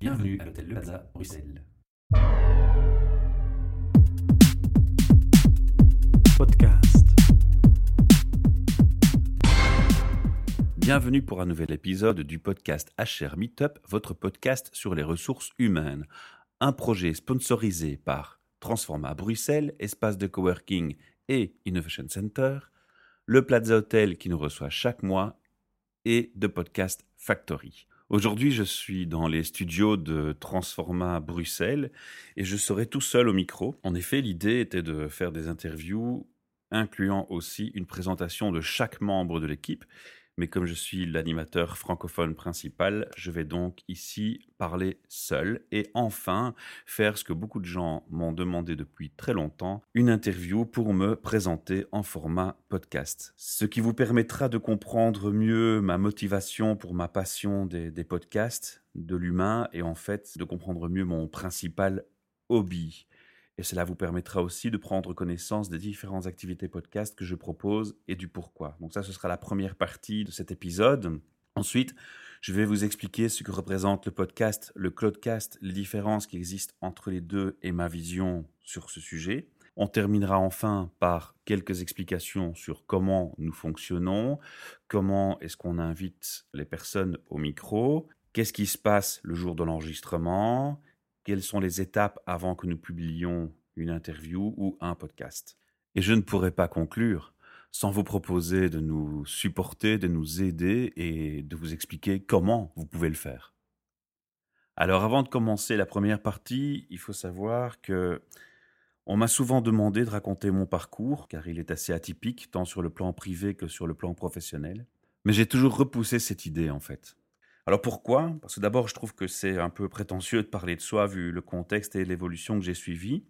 Bienvenue à l'hôtel Le Plaza, Bruxelles. Podcast. Bienvenue pour un nouvel épisode du podcast HR Meetup, votre podcast sur les ressources humaines. Un projet sponsorisé par Transforma Bruxelles, espace de coworking et Innovation Center, le Plaza Hotel qui nous reçoit chaque mois et de Podcast Factory. Aujourd'hui, je suis dans les studios de Transforma Bruxelles et je serai tout seul au micro. En effet, l'idée était de faire des interviews incluant aussi une présentation de chaque membre de l'équipe mais comme je suis l'animateur francophone principal, je vais donc ici parler seul et enfin faire ce que beaucoup de gens m'ont demandé depuis très longtemps, une interview pour me présenter en format podcast. Ce qui vous permettra de comprendre mieux ma motivation pour ma passion des, des podcasts, de l'humain et en fait de comprendre mieux mon principal hobby. Et cela vous permettra aussi de prendre connaissance des différentes activités podcast que je propose et du pourquoi. Donc ça, ce sera la première partie de cet épisode. Ensuite, je vais vous expliquer ce que représente le podcast, le cloudcast, les différences qui existent entre les deux et ma vision sur ce sujet. On terminera enfin par quelques explications sur comment nous fonctionnons, comment est-ce qu'on invite les personnes au micro, qu'est-ce qui se passe le jour de l'enregistrement, quelles sont les étapes avant que nous publiions une interview ou un podcast. Et je ne pourrais pas conclure sans vous proposer de nous supporter, de nous aider et de vous expliquer comment vous pouvez le faire. Alors avant de commencer la première partie, il faut savoir que on m'a souvent demandé de raconter mon parcours, car il est assez atypique, tant sur le plan privé que sur le plan professionnel. Mais j'ai toujours repoussé cette idée, en fait. Alors pourquoi? Parce que d'abord, je trouve que c'est un peu prétentieux de parler de soi vu le contexte et l'évolution que j'ai suivi.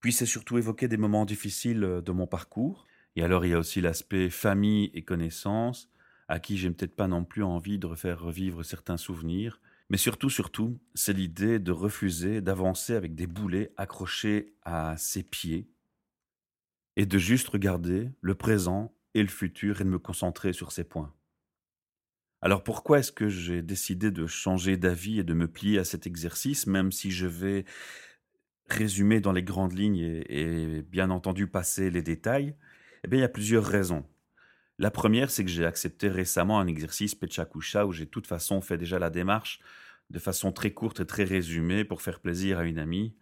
Puis c'est surtout évoquer des moments difficiles euh, de mon parcours. Et alors il y a aussi l'aspect famille et connaissances, à qui j'ai peut-être pas non plus envie de refaire revivre certains souvenirs. Mais surtout, surtout, c'est l'idée de refuser d'avancer avec des boulets accrochés à ses pieds et de juste regarder le présent et le futur et de me concentrer sur ces points. Alors pourquoi est-ce que j'ai décidé de changer d'avis et de me plier à cet exercice, même si je vais résumer dans les grandes lignes et, bien entendu passer les détails? Eh bien, il y a plusieurs raisons. La première, c'est que j'ai accepté récemment un exercice Pechakusha où j'ai de toute façon fait déjà la démarche de façon très courte et très résumée pour faire plaisir à une amie,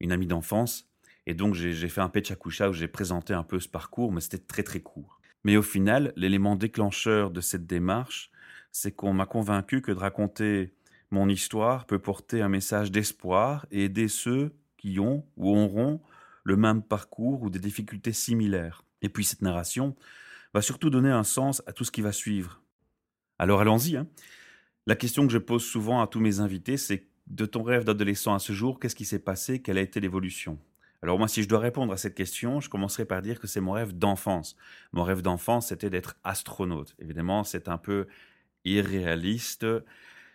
une amie d'enfance. Et donc j'ai fait un Pechakusha où j'ai présenté un peu ce parcours, mais c'était très très court. Mais au final, l'élément déclencheur de cette démarche, c'est qu'on m'a convaincu que de raconter mon histoire peut porter un message d'espoir et aider ceux qui ont ou auront le même parcours ou des difficultés similaires. Et puis cette narration va surtout donner un sens à tout ce qui va suivre. Alors allons-y. Hein. La question que je pose souvent à tous mes invités, c'est de ton rêve d'adolescent à ce jour, qu'est-ce qui s'est passé? Quelle a été l'évolution? Alors moi, si je dois répondre à cette question, je commencerai par dire que c'est mon rêve d'enfance. Mon rêve d'enfance, c'était d'être astronaute. Évidemment, c'est un peu irréaliste,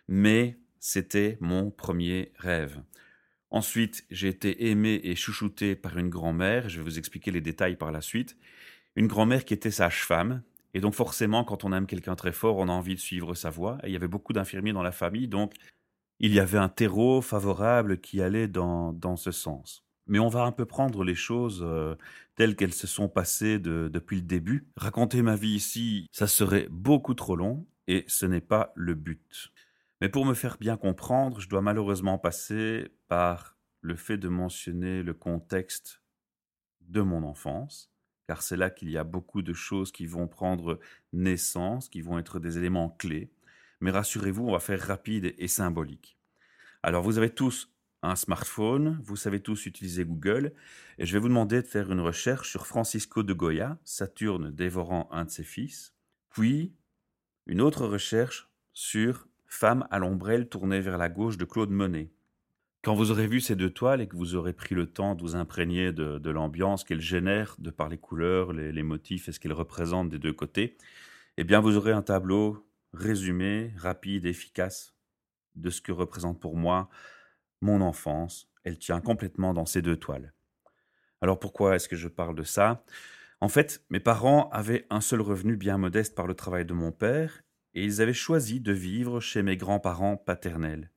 mais c'était mon premier rêve. Ensuite, j'ai été aimé et chouchouté par une grand-mère, je vais vous expliquer les détails par la suite, une grand-mère qui était sage-femme, et donc forcément, quand on aime quelqu'un très fort, on a envie de suivre sa voie, et il y avait beaucoup d'infirmiers dans la famille, donc il y avait un terreau favorable qui allait dans, dans ce sens. Mais on va un peu prendre les choses euh, telles qu'elles se sont passées depuis le début. Raconter ma vie ici, ça serait beaucoup trop long, et ce n'est pas le but. Mais pour me faire bien comprendre, je dois malheureusement passer par le fait de mentionner le contexte de mon enfance, car c'est là qu'il y a beaucoup de choses qui vont prendre naissance, qui vont être des éléments clés. Mais rassurez-vous, on va faire rapide et symbolique. Alors vous avez tous un smartphone, vous savez tous utiliser Google, et je vais vous demander de faire une recherche sur Francisco de Goya, Saturne dévorant un de ses fils, puis une autre recherche sur Femme à l'ombrelle tournée vers la gauche de Claude Monet. Quand vous aurez vu ces deux toiles et que vous aurez pris le temps de vous imprégner de, l'ambiance qu'elles génèrent de par les couleurs, les, motifs et ce qu'elles représentent des deux côtés, eh bien vous aurez un tableau résumé, rapide, efficace de ce que représente pour moi mon enfance. Elle tient complètement dans ces deux toiles. Alors pourquoi est-ce que je parle de ça? En fait, mes parents avaient un seul revenu bien modeste par le travail de mon père, et ils avaient choisi de vivre chez mes grands-parents paternels.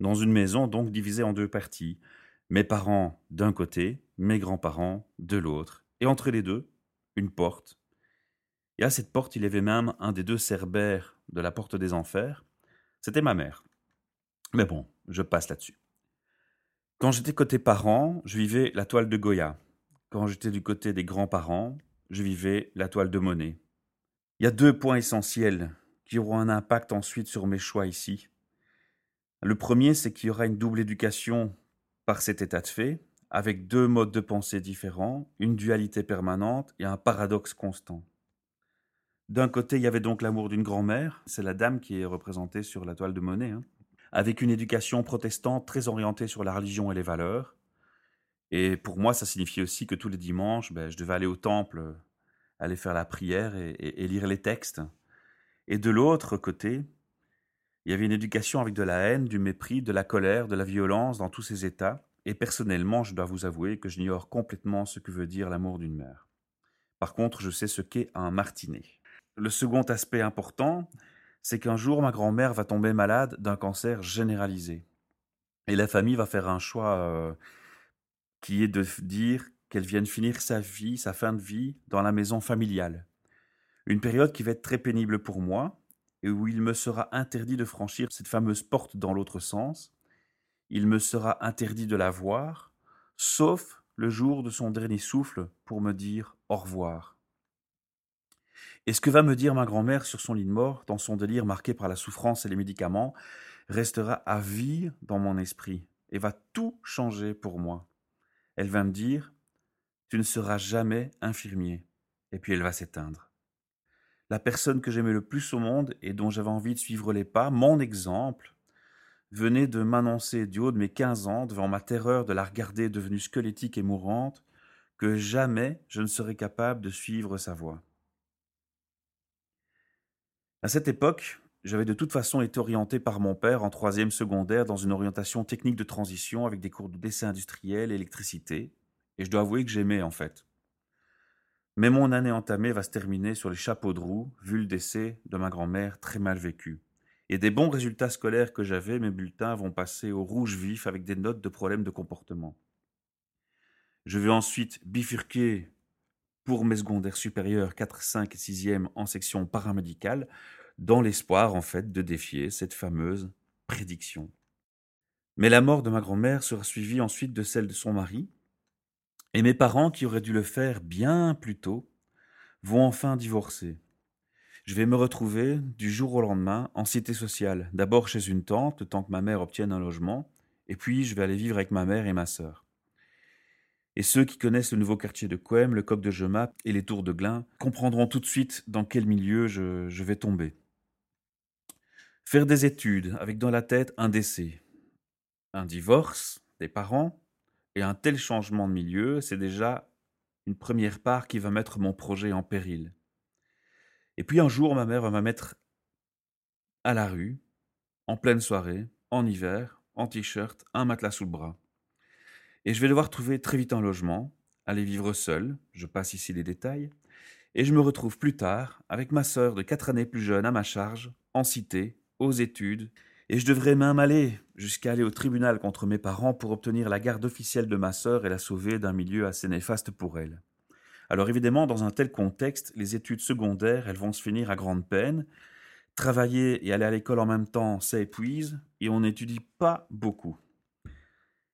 dans une maison donc divisée en deux parties. Mes parents d'un côté, mes grands-parents de l'autre. Et entre les deux, une porte. Et à cette porte, il y avait même un des deux cerbères de la porte des enfers. C'était ma mère. Mais bon, je passe là-dessus. Quand j'étais côté parents, je vivais la toile de Goya. Quand j'étais du côté des grands-parents, je vivais la toile de Monet. Il y a deux points essentiels qui auront un impact ensuite sur mes choix ici. Le premier, c'est qu'il y aura une double éducation par cet état de fait, avec deux modes de pensée différents, une dualité permanente et un paradoxe constant. D'un côté, il y avait donc l'amour d'une grand-mère, c'est la dame qui est représentée sur la toile de Monet, hein, avec une éducation protestante très orientée sur la religion et les valeurs. Et pour moi, ça signifiait aussi que tous les dimanches, ben, je devais aller au temple, aller faire la prière et lire les textes. Et de l'autre côté, il y avait une éducation avec de la haine, du mépris, de la colère, de la violence dans tous ces états. Et personnellement, je dois vous avouer que j'ignore complètement ce que veut dire l'amour d'une mère. Par contre, je sais ce qu'est un martinet. Le second aspect important, c'est qu'un jour, ma grand-mère va tomber malade d'un cancer généralisé. Et la famille va faire un choix euh, qui est de dire qu'elle vienne finir sa vie, sa fin de vie, dans la maison familiale. Une période qui va être très pénible pour moi, et où il me sera interdit de franchir cette fameuse porte dans l'autre sens. Il me sera interdit de la voir, sauf le jour de son dernier souffle pour me dire au revoir. Et ce que va me dire ma grand-mère sur son lit de mort, dans son délire marqué par la souffrance et les médicaments, restera à vie dans mon esprit et va tout changer pour moi. Elle va me dire Tu ne seras jamais infirmier. Et puis elle va s'éteindre la personne que j'aimais le plus au monde et dont j'avais envie de suivre les pas, mon exemple, venait de m'annoncer du haut de mes quinze ans, devant ma terreur de la regarder devenue squelettique et mourante, que jamais je ne serais capable de suivre sa voie. À cette époque, j'avais de toute façon été orienté par mon père en troisième secondaire dans une orientation technique de transition avec des cours de dessin industriel et électricité, et je dois avouer que j'aimais en fait. Mais mon année entamée va se terminer sur les chapeaux de roue, vu le décès de ma grand-mère très mal vécu. Et des bons résultats scolaires que j'avais, mes bulletins vont passer au rouge vif avec des notes de problèmes de comportement. Je vais ensuite bifurquer pour mes secondaires supérieurs 4, 5 et 6e en section paramédicale, dans l'espoir en fait de défier cette fameuse prédiction. Mais la mort de ma grand-mère sera suivie ensuite de celle de son mari, et mes parents, qui auraient dû le faire bien plus tôt, vont enfin divorcer. Je vais me retrouver, du jour au lendemain, en cité sociale, d'abord chez une tante, le temps que ma mère obtienne un logement, et puis je vais aller vivre avec ma mère et ma sœur. Et ceux qui connaissent le nouveau quartier de Couem, le coq de Gemap et les tours de Glin comprendront tout de suite dans quel milieu je vais tomber. Faire des études avec dans la tête un décès, un divorce des parents, et un tel changement de milieu, c'est déjà une première part qui va mettre mon projet en péril. Et puis un jour, ma mère va me mettre à la rue, en pleine soirée, en hiver, en t-shirt, un matelas sous le bras. Et je vais devoir trouver très vite un logement, aller vivre seul, je passe ici les détails, et je me retrouve plus tard avec ma sœur de quatre années plus jeune à ma charge, en cité, aux études, et je devrais même aller jusqu'à aller au tribunal contre mes parents pour obtenir la garde officielle de ma sœur et la sauver d'un milieu assez néfaste pour elle. Alors évidemment, dans un tel contexte, les études secondaires, elles vont se finir à grande peine. Travailler et aller à l'école en même temps, ça épuise, et on n'étudie pas beaucoup.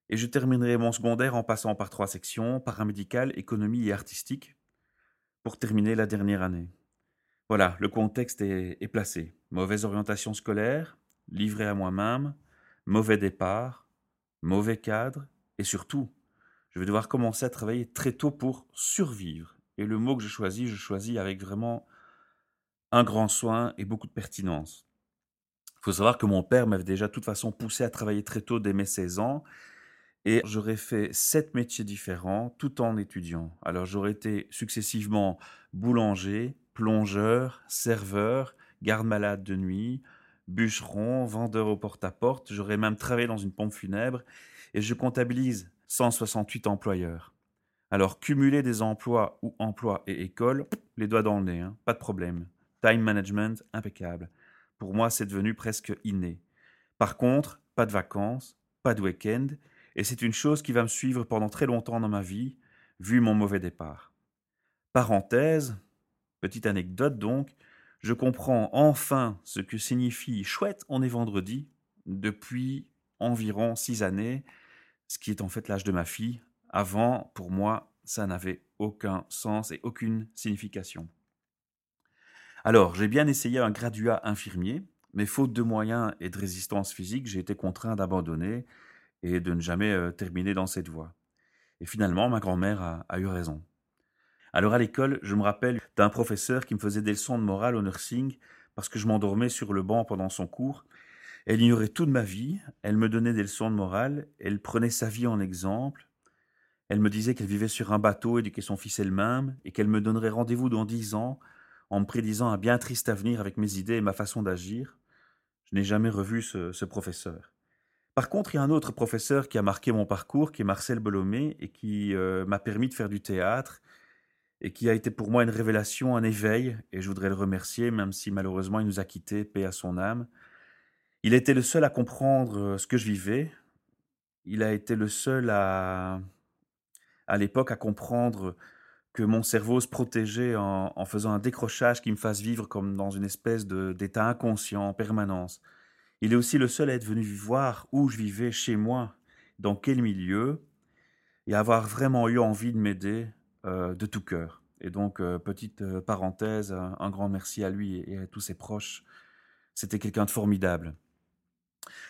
Et je terminerai mon secondaire en passant par trois sections, paramédicale, économie et artistique, pour terminer la dernière année. Voilà, le contexte est, placé. Mauvaise orientation scolaire, livré à moi-même, mauvais départ, mauvais cadre, et surtout, je vais devoir commencer à travailler très tôt pour survivre. Et le mot que je choisis, je choisis avec vraiment un grand soin et beaucoup de pertinence. Il faut savoir que mon père m'avait déjà de toute façon poussé à travailler très tôt dès mes 16 ans, et j'aurais fait sept métiers différents tout en étudiant. Alors j'aurais été successivement boulanger, plongeur, serveur, garde-malade de nuit, bûcheron, vendeur au porte-à-porte. J'aurais même travaillé dans une pompe funèbre et je comptabilise 168 employeurs. Alors, cumuler des emplois ou emplois et école, les doigts dans le nez, hein, pas de problème. Time management, impeccable. Pour moi, c'est devenu presque inné. Par contre, pas de vacances, pas de week-end, et c'est une chose qui va me suivre pendant très longtemps dans ma vie, vu mon mauvais départ. Parenthèse, petite anecdote donc, je comprends enfin ce que signifie chouette, on est vendredi, depuis environ six années, ce qui est en fait l'âge de ma fille. Avant, pour moi, ça n'avait aucun sens et aucune signification. Alors, j'ai bien essayé un graduat infirmier, mais faute de moyens et de résistance physique, j'ai été contraint d'abandonner et de ne jamais euh, terminer dans cette voie. Et finalement, ma grand-mère a, a eu raison. Alors à l'école, je me rappelle d'un professeur qui me faisait des leçons de morale au nursing parce que je m'endormais sur le banc pendant son cours. Elle ignorait toute ma vie, elle me donnait des leçons de morale, elle prenait sa vie en exemple, elle me disait qu'elle vivait sur un bateau éduquait son fils elle-même, et qu'elle me donnerait rendez-vous dans dix ans, en me prédisant un bien triste avenir avec mes idées et ma façon d'agir. Je n'ai jamais revu ce, professeur. Par contre, il y a un autre professeur qui a marqué mon parcours, qui est Marcel Bolomé, et qui euh, m'a permis de faire du théâtre, et qui a été pour moi une révélation, un éveil, et je voudrais le remercier, même si malheureusement il nous a quittés, paix à son âme. Il été le seul à comprendre euh, ce que je vivais. Il a été le seul à, à l'époque, à comprendre que mon cerveau se protégeait en, faisant un décrochage qui me fasse vivre comme dans une espèce d'état inconscient en permanence. Il est aussi le seul à être venu voir où je vivais chez moi, dans quel milieu, et avoir vraiment eu envie de m'aider de tout cœur. Et donc, euh, petite euh, parenthèse, un, grand merci à lui et, à tous ses proches. C'était quelqu'un de formidable.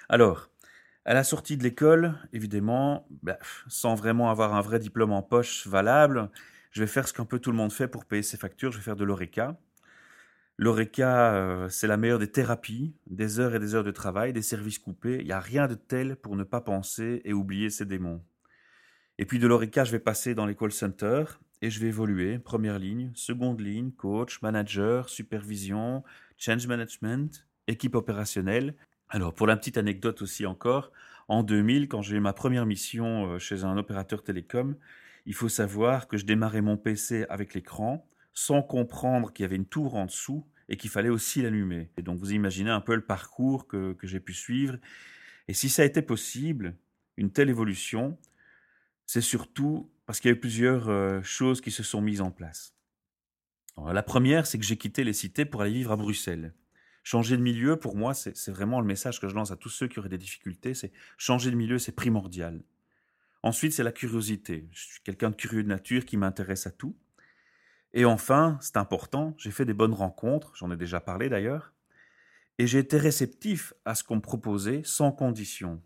Alors, à la sortie de l'école, évidemment, bah, sans vraiment avoir un vrai diplôme en poche valable, je vais faire ce qu'un peu tout le monde fait pour payer ses factures, je vais faire de l'ORECA. L'ORECA, c'est la meilleure des thérapies, des heures et des heures de travail, des services coupés. Il n'y a rien de tel pour ne pas penser et oublier ses démons. Et puis de l'ORECA, je vais passer dans les call centers et je vais évoluer. Première ligne, seconde ligne, coach, manager, supervision, change management, équipe opérationnelle. Alors pour la petite anecdote aussi encore, en 2000, quand j'ai eu ma première mission euh, chez un opérateur télécom, il faut savoir que je démarrais mon PC avec l'écran sans comprendre qu'il y avait une tour en dessous et qu'il fallait aussi l'allumer. Et donc vous imaginez un peu le parcours que, que j'ai pu suivre. Et si ça a été possible, une telle évolution, c'est surtout parce qu'il y a eu plusieurs choses qui se sont mises en place. la première, c'est que j'ai quitté les cités pour aller vivre à Bruxelles. Changer de milieu, pour moi, c'est vraiment le message que je lance à tous ceux qui auraient des difficultés, c'est changer de milieu, c'est primordial. Ensuite, c'est la curiosité. Je suis quelqu'un de curieux de nature qui m'intéresse à tout. Et enfin, c'est important, j'ai fait des bonnes rencontres, j'en ai déjà parlé d'ailleurs, et j'ai été réceptif à ce qu'on me proposait sans condition.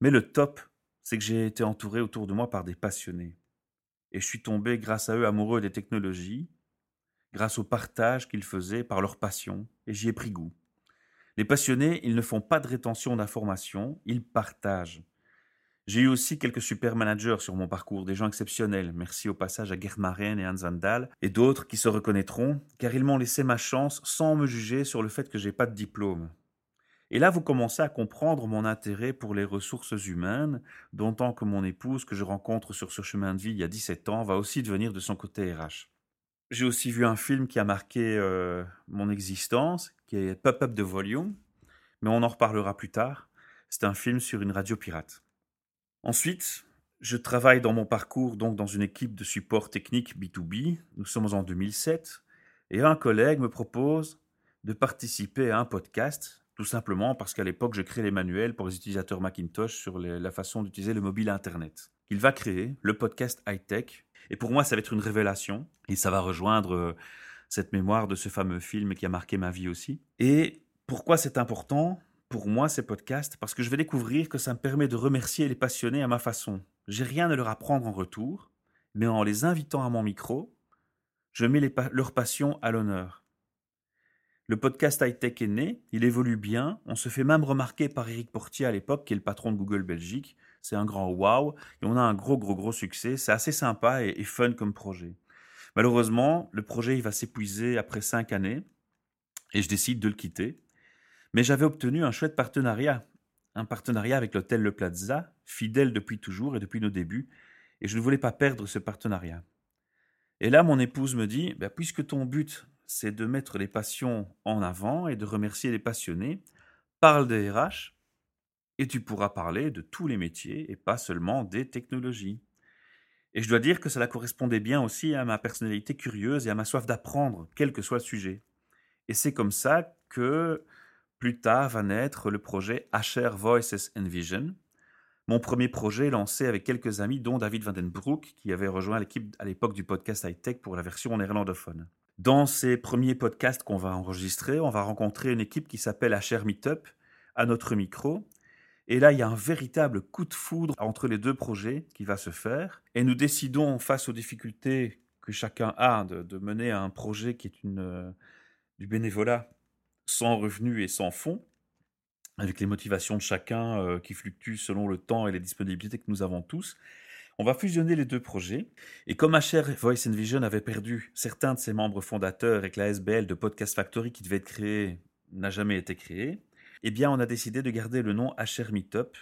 Mais le top, c'est que j'ai été entouré autour de moi par des passionnés. Et je suis tombé grâce à eux amoureux des technologies, grâce au partage qu'ils faisaient par leur passion, et j'y ai pris goût. Les passionnés, ils ne font pas de rétention d'informations, ils partagent. J'ai eu aussi quelques super managers sur mon parcours, des gens exceptionnels. Merci au passage à Gerd Maren et Hans Zandal, et d'autres qui se reconnaîtront, car ils m'ont laissé ma chance sans me juger sur le fait que j'ai pas de diplôme. Et là, vous commencez à comprendre mon intérêt pour les ressources humaines, d'autant que mon épouse, que je rencontre sur ce chemin de vie il y a 17 ans, va aussi devenir de son côté RH. J'ai aussi vu un film qui a marqué euh, mon existence, qui est Pop-up de Volume, mais on en reparlera plus tard. C'est un film sur une radio pirate. Ensuite, je travaille dans mon parcours donc dans une équipe de support technique B2B. Nous sommes en 2007 et un collègue me propose de participer à un podcast tout simplement parce qu'à l'époque, je crée les manuels pour les utilisateurs Macintosh sur la façon d'utiliser le mobile Internet. Il va créer le podcast high-tech. Et pour moi, ça va être une révélation. Et ça va rejoindre euh, cette mémoire de ce fameux film qui a marqué ma vie aussi. Et pourquoi c'est important pour moi ces podcasts? Parce que je vais découvrir que ça me permet de remercier les passionnés à ma façon. J'ai rien à leur apprendre en retour, mais en les invitant à mon micro, je mets leur passion à l'honneur. Le podcast high-tech est né, il évolue bien, on se fait même remarquer par Eric Portier à l'époque, qui est le patron de Google Belgique. C'est un grand wow, et on a un gros, gros, gros succès. C'est assez sympa et, fun comme projet. Malheureusement, le projet il va s'épuiser après cinq années, et je décide de le quitter. Mais j'avais obtenu un chouette partenariat, un partenariat avec l'hôtel Le Plaza, fidèle depuis toujours et depuis nos débuts, et je ne voulais pas perdre ce partenariat. Et là, mon épouse me dit, bah, puisque ton but, c'est de mettre les passions en avant et de remercier les passionnés. Parle des RH. et tu pourras parler de tous les métiers et pas seulement des technologies. Et je dois dire que cela correspondait bien aussi à ma personnalité curieuse et à ma soif d'apprendre, quel que soit le sujet. Et c'est comme ça que plus tard va naître le projet HR Voices and Vision, mon premier projet lancé avec quelques amis, dont David Vandenbroek, qui avait rejoint l'équipe à l'époque du podcast High Tech pour la version néerlandophone. Dans ces premiers podcasts qu'on va enregistrer, on va rencontrer une équipe qui s'appelle HR Meetup à notre micro. Et là, il y a un véritable coup de foudre entre les deux projets qui va se faire. Et nous décidons, face aux difficultés que chacun a de, mener un projet qui est une, euh, du bénévolat sans revenus et sans fonds, avec les motivations de chacun euh, qui fluctuent selon le temps et les disponibilités que nous avons tous, on va fusionner les deux projets. Et comme HR Voice and Vision avait perdu certains de ses membres fondateurs et que la SBL de Podcast Factory qui devait être créée n'a jamais été créée, eh bien, on a décidé de garder le nom HR Meetup.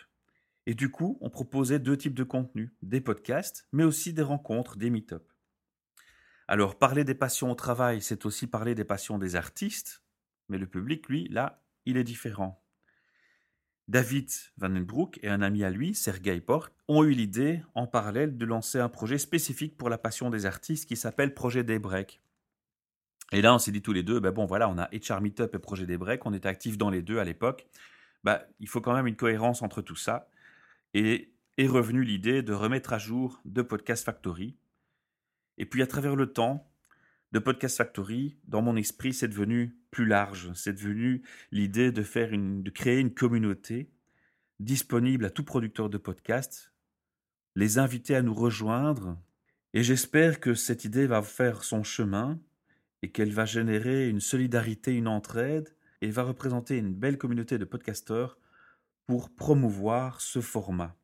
Et du coup, on proposait deux types de contenus, des podcasts, mais aussi des rencontres, des meet-up. Alors, parler des passions au travail, c'est aussi parler des passions des artistes, mais le public, lui, là, il est différent. David Vandenbroek et un ami à lui, Sergei Port, ont eu l'idée, en parallèle, de lancer un projet spécifique pour la passion des artistes qui s'appelle Projet Daybreak. Et là, on s'est dit tous les deux, ben bon, voilà, on a HR Meetup et Projet Daybreak, on était actifs dans les deux à l'époque. Ben, il faut quand même une cohérence entre tout ça. Et est revenue l'idée de remettre à jour de Podcast Factory. Et puis, à travers le temps, de Podcast Factory, dans mon esprit, c'est devenu plus large. C'est devenu l'idée de faire une, de créer une communauté disponible à tout producteur de podcast, les inviter à nous rejoindre. Et j'espère que cette idée va faire son chemin et qu'elle va générer une solidarité, une entraide et va représenter une belle communauté de podcasteurs pour promouvoir ce format.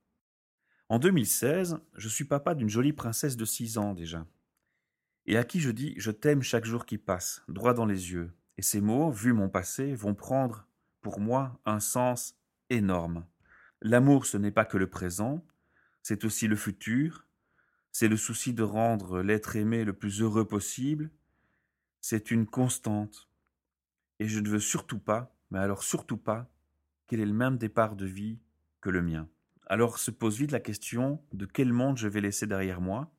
En 2016, je suis papa d'une jolie princesse de 6 ans déjà et à qui je dis Je t'aime chaque jour qui passe, droit dans les yeux. Et ces mots, vu mon passé, vont prendre, pour moi, un sens énorme. L'amour, ce n'est pas que le présent, c'est aussi le futur, c'est le souci de rendre l'être aimé le plus heureux possible, c'est une constante. Et je ne veux surtout pas, mais alors surtout pas, qu'il ait le même départ de vie que le mien. Alors se pose vite la question de quel monde je vais laisser derrière moi,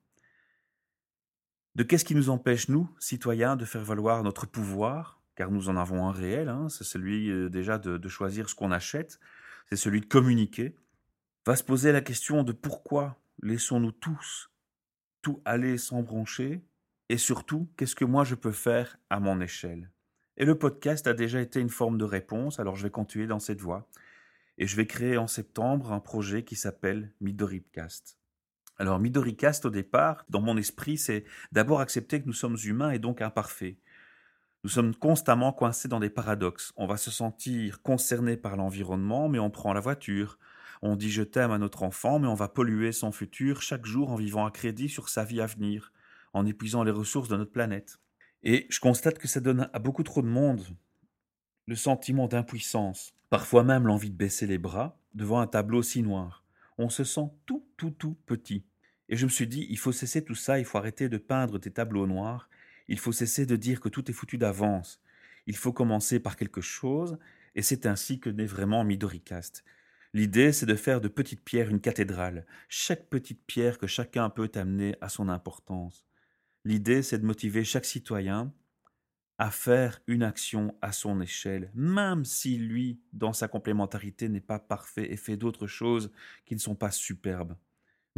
de qu'est-ce qui nous empêche, nous, citoyens, de faire valoir notre pouvoir, car nous en avons un réel, hein, c'est celui euh, déjà de, choisir ce qu'on achète, c'est celui de communiquer, va se poser la question de pourquoi laissons-nous tous tout aller sans brancher, et surtout, qu'est-ce que moi je peux faire à mon échelle? Et le podcast a déjà été une forme de réponse, alors je vais continuer dans cette voie. Et je vais créer en septembre un projet qui s'appelle Midoripcast. Alors Midoricast au départ, dans mon esprit, c'est d'abord accepter que nous sommes humains et donc imparfaits. Nous sommes constamment coincés dans des paradoxes. On va se sentir concerné par l'environnement, mais on prend la voiture. On dit je t'aime à notre enfant, mais on va polluer son futur chaque jour en vivant à crédit sur sa vie à venir, en épuisant les ressources de notre planète. Et je constate que ça donne à beaucoup trop de monde le sentiment d'impuissance, parfois même l'envie de baisser les bras devant un tableau si noir on se sent tout, tout, tout petit. Et je me suis dit, il faut cesser tout ça, il faut arrêter de peindre tes tableaux noirs, il faut cesser de dire que tout est foutu d'avance. Il faut commencer par quelque chose, et c'est ainsi que naît vraiment Midoricast. L'idée, c'est de faire de petites pierres une cathédrale, chaque petite pierre que chacun peut amener à son importance. L'idée, c'est de motiver chaque citoyen à faire une action à son échelle, même si lui, dans sa complémentarité, n'est pas parfait et fait d'autres choses qui ne sont pas superbes.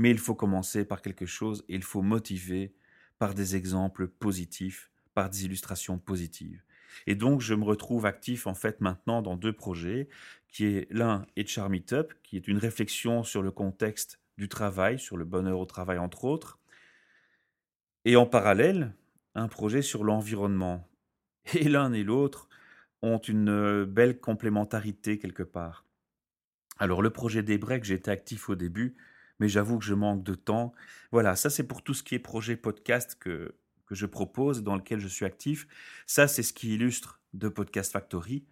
Mais il faut commencer par quelque chose et il faut motiver par des exemples positifs, par des illustrations positives. Et donc, je me retrouve actif en fait maintenant dans deux projets, qui est l'un HR Meetup, qui est une réflexion sur le contexte du travail, sur le bonheur au travail entre autres, et en parallèle, un projet sur l'environnement, et l'un et l'autre ont une euh, belle complémentarité quelque part. Alors le projet des breaks, j'étais actif au début, mais j'avoue que je manque de temps. Voilà, ça c'est pour tout ce qui est projet podcast que, que je propose, dans lequel je suis actif. Ça c'est ce qui illustre de Podcast Factory.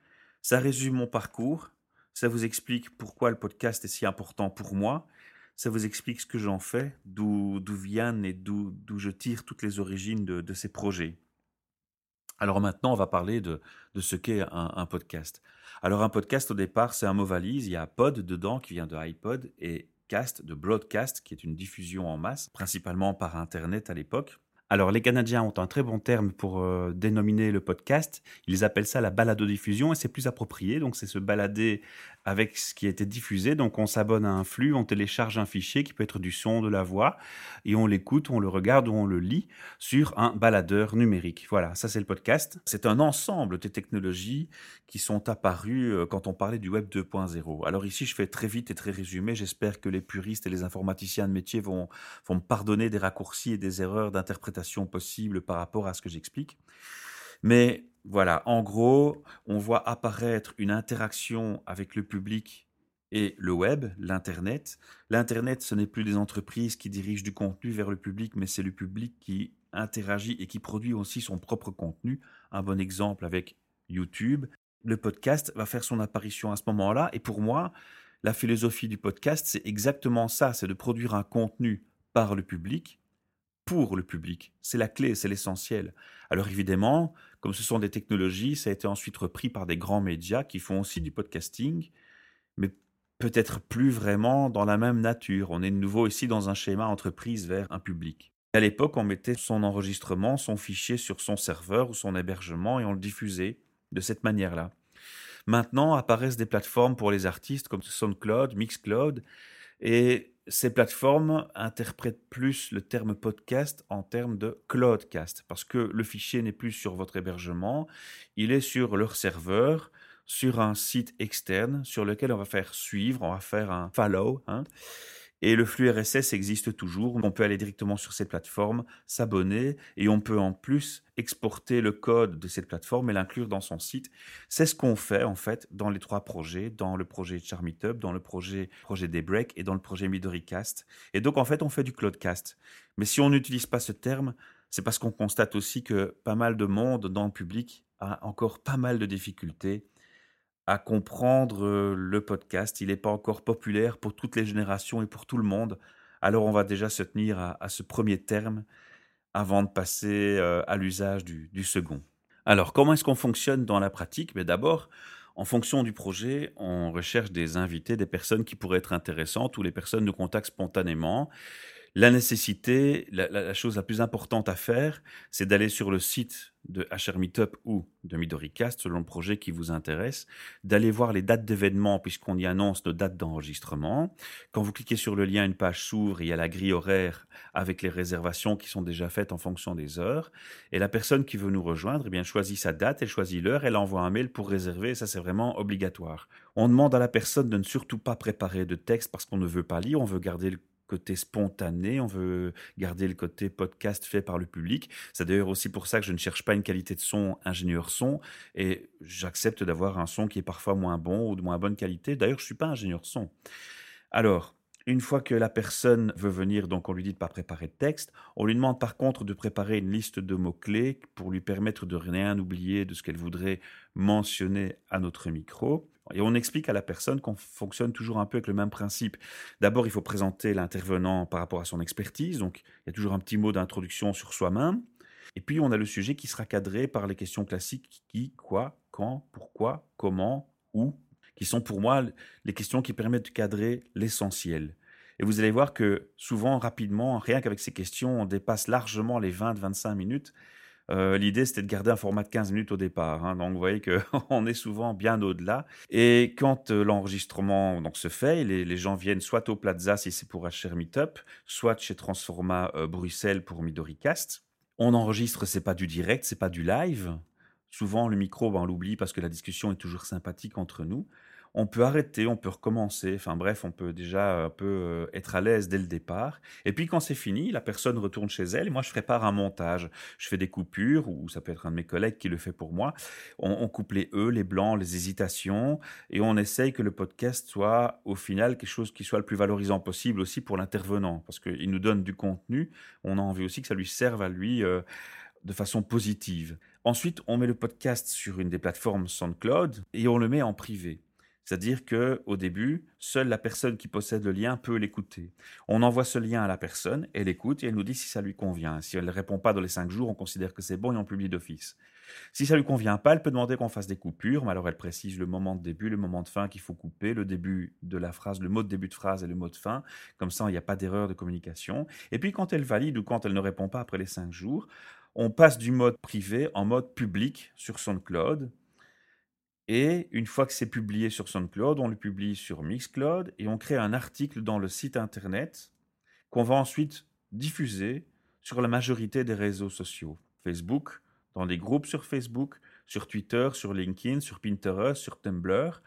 Ça résume mon parcours, ça vous explique pourquoi le podcast est si important pour moi, ça vous explique ce que j'en fais, d'où viennent et d'où je tire toutes les origines de, de ces projets. Alors maintenant, on va parler de, de ce qu'est un, un podcast. Alors un podcast, au départ, c'est un mot valise. Il y a pod dedans qui vient de iPod et cast de broadcast, qui est une diffusion en masse, principalement par Internet à l'époque. Alors, les Canadiens ont un très bon terme pour euh, dénominer le podcast. Ils appellent ça la balado-diffusion et c'est plus approprié. Donc, c'est se balader avec ce qui a été diffusé. Donc, on s'abonne à un flux, on télécharge un fichier qui peut être du son, de la voix, et on l'écoute, on le regarde ou on le lit sur un baladeur numérique. Voilà, ça c'est le podcast. C'est un ensemble de technologies qui sont apparues euh, quand on parlait du Web 2.0. Alors ici, je fais très vite et très résumé. J'espère que les puristes et les informaticiens de métier vont, vont me pardonner des raccourcis et des erreurs d'interprétation possibles par rapport à ce que j'explique. Mais voilà, en gros, on voit apparaître une interaction avec le public et le web, l'Internet. L'Internet, ce n'est plus des entreprises qui dirigent du contenu vers le public, mais c'est le public qui interagit et qui produit aussi son propre contenu. Un bon exemple avec YouTube. Le podcast va faire son apparition à ce moment-là. Et pour moi, la philosophie du podcast, c'est exactement ça, c'est de produire un contenu par le public pour le public. C'est la clé, c'est l'essentiel. Alors évidemment, comme ce sont des technologies, ça a été ensuite repris par des grands médias qui font aussi du podcasting, mais peut-être plus vraiment dans la même nature. On est de nouveau ici dans un schéma entreprise vers un public. À l'époque, on mettait son enregistrement, son fichier sur son serveur ou son hébergement et on le diffusait de cette manière-là. Maintenant apparaissent des plateformes pour les artistes comme SoundCloud, Mixcloud, et ces plateformes interprètent plus le terme podcast en termes de cloudcast, parce que le fichier n'est plus sur votre hébergement, il est sur leur serveur, sur un site externe, sur lequel on va faire suivre, on va faire un follow, hein, et le flux RSS existe toujours. On peut aller directement sur cette plateforme, s'abonner et on peut en plus exporter le code de cette plateforme et l'inclure dans son site. C'est ce qu'on fait en fait dans les trois projets, dans le projet Charmeetup, dans le projet projet Daybreak et dans le projet Midoricast. Et donc en fait on fait du cloudcast. Mais si on n'utilise pas ce terme, c'est parce qu'on constate aussi que pas mal de monde dans le public a encore pas mal de difficultés à comprendre le podcast. Il n'est pas encore populaire pour toutes les générations et pour tout le monde. Alors on va déjà se tenir à, ce premier terme avant de passer à l'usage du, second. Alors comment est-ce qu'on fonctionne dans la pratique? Mais D'abord, en fonction du projet, on recherche des invités, des personnes qui pourraient être intéressantes ou les personnes nous contactent spontanément. La nécessité, la, chose la plus importante à faire, c'est d'aller sur le site de HR Meetup ou de MidoriCast, selon le projet qui vous intéresse, d'aller voir les dates d'événements, puisqu'on y annonce nos dates d'enregistrement. Quand vous cliquez sur le lien, une page s'ouvre, il y a la grille horaire avec les réservations qui sont déjà faites en fonction des heures. Et la personne qui veut nous rejoindre, eh bien, choisit sa date, elle choisit l'heure, elle envoie un mail pour réserver, ça c'est vraiment obligatoire. On demande à la personne de ne surtout pas préparer de texte parce qu'on ne veut pas lire, on veut garder le côté spontané, on veut garder le côté podcast fait par le public. C'est d'ailleurs aussi pour ça que je ne cherche pas une qualité de son ingénieur son et j'accepte d'avoir un son qui est parfois moins bon ou de moins bonne qualité. D'ailleurs, je ne suis pas ingénieur son. Alors, une fois que la personne veut venir, donc on lui dit de ne pas préparer de texte, on lui demande par contre de préparer une liste de mots-clés pour lui permettre de rien oublier de ce qu'elle voudrait mentionner à notre micro. Et on explique à la personne qu'on fonctionne toujours un peu avec le même principe. D'abord, il faut présenter l'intervenant par rapport à son expertise. Donc, il y a toujours un petit mot d'introduction sur soi-même. Et puis, on a le sujet qui sera cadré par les questions classiques qui, quoi, quand, pourquoi, comment, où, qui sont pour moi les questions qui permettent de cadrer l'essentiel. Et vous allez voir que souvent, rapidement, rien qu'avec ces questions, on dépasse largement les 20-25 minutes. Euh, l'idée, c'était de garder un format de 15 minutes au départ. Hein. donc, vous voyez qu'on est souvent bien au-delà. Et quand euh, l'enregistrement donc, se fait, les, gens viennent soit au Plaza, si c'est pour HR Meetup, soit chez Transforma euh, Bruxelles pour MidoriCast. On enregistre, c'est pas du direct, c'est pas du live. Souvent, le micro, ben, on l'oublie parce que la discussion est toujours sympathique entre nous on peut arrêter, on peut recommencer. Enfin bref, on peut déjà un peu euh, être à l'aise dès le départ. Et puis quand c'est fini, la personne retourne chez elle et moi je prépare un montage. Je fais des coupures ou ça peut être un de mes collègues qui le fait pour moi. On, coupe les e, les blancs, les hésitations et on essaye que le podcast soit au final quelque chose qui soit le plus valorisant possible aussi pour l'intervenant parce qu'il nous donne du contenu. On a envie aussi que ça lui serve à lui. Euh, de façon positive. Ensuite, on met le podcast sur une des plateformes SoundCloud et on le met en privé. C'est-à-dire que au début, seule la personne qui possède le lien peut l'écouter. On envoie ce lien à la personne, elle écoute et elle nous dit si ça lui convient. Si elle ne répond pas dans les cinq jours, on considère que c'est bon et on publie d'office. Si ça lui convient pas, elle peut demander qu'on fasse des coupures, mais alors elle précise le moment de début, le moment de fin qu'il faut couper, le début de la phrase, le mot de début de phrase et le mot de fin. Comme ça, il n'y a pas d'erreur de communication. Et puis quand elle valide ou quand elle ne répond pas après les cinq jours, on passe du mode privé en mode public sur SoundCloud. Et une fois que c'est publié sur SoundCloud, on le publie sur Mixcloud et on crée un article dans le site internet qu'on va ensuite diffuser sur la majorité des réseaux sociaux. Facebook, dans des groupes sur Facebook, sur Twitter, sur LinkedIn, sur Pinterest, sur Tumblr,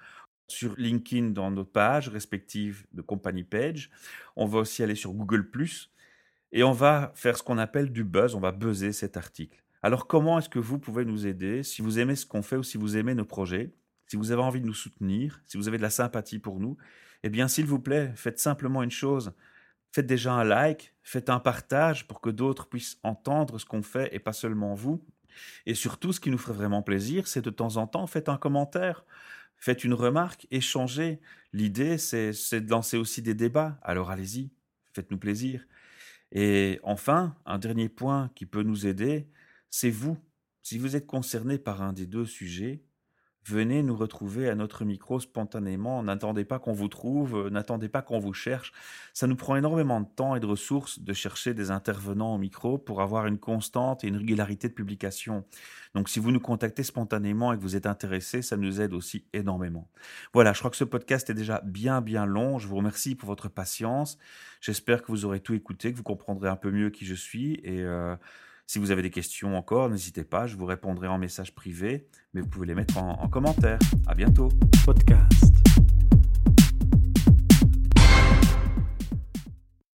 sur LinkedIn dans nos pages respectives de Company Page. On va aussi aller sur Google ⁇ et on va faire ce qu'on appelle du buzz, on va buzzer cet article. Alors comment est-ce que vous pouvez nous aider si vous aimez ce qu'on fait ou si vous aimez nos projets, si vous avez envie de nous soutenir, si vous avez de la sympathie pour nous? Eh bien s'il vous plaît, faites simplement une chose, faites déjà un like, faites un partage pour que d'autres puissent entendre ce qu'on fait et pas seulement vous. Et surtout, ce qui nous ferait vraiment plaisir, c'est de temps en temps, faites un commentaire, faites une remarque, échangez. L'idée, c'est de lancer aussi des débats. Alors allez-y, faites-nous plaisir. Et enfin, un dernier point qui peut nous aider, c'est vous. Si vous êtes concerné par un des deux sujets, venez nous retrouver à notre micro spontanément. N'attendez pas qu'on vous trouve, euh, n'attendez pas qu'on vous cherche. Ça nous prend énormément de temps et de ressources de chercher des intervenants au micro pour avoir une constante et une régularité de publication. Donc si vous nous contactez spontanément et que vous êtes intéressé, ça nous aide aussi énormément. Voilà, je crois que ce podcast est déjà bien bien long. Je vous remercie pour votre patience. J'espère que vous aurez tout écouté, que vous comprendrez un peu mieux qui je suis et euh, si vous avez des questions encore, n'hésitez pas, je vous répondrai en message privé, mais vous pouvez les mettre en, en commentaire. À bientôt. Podcast.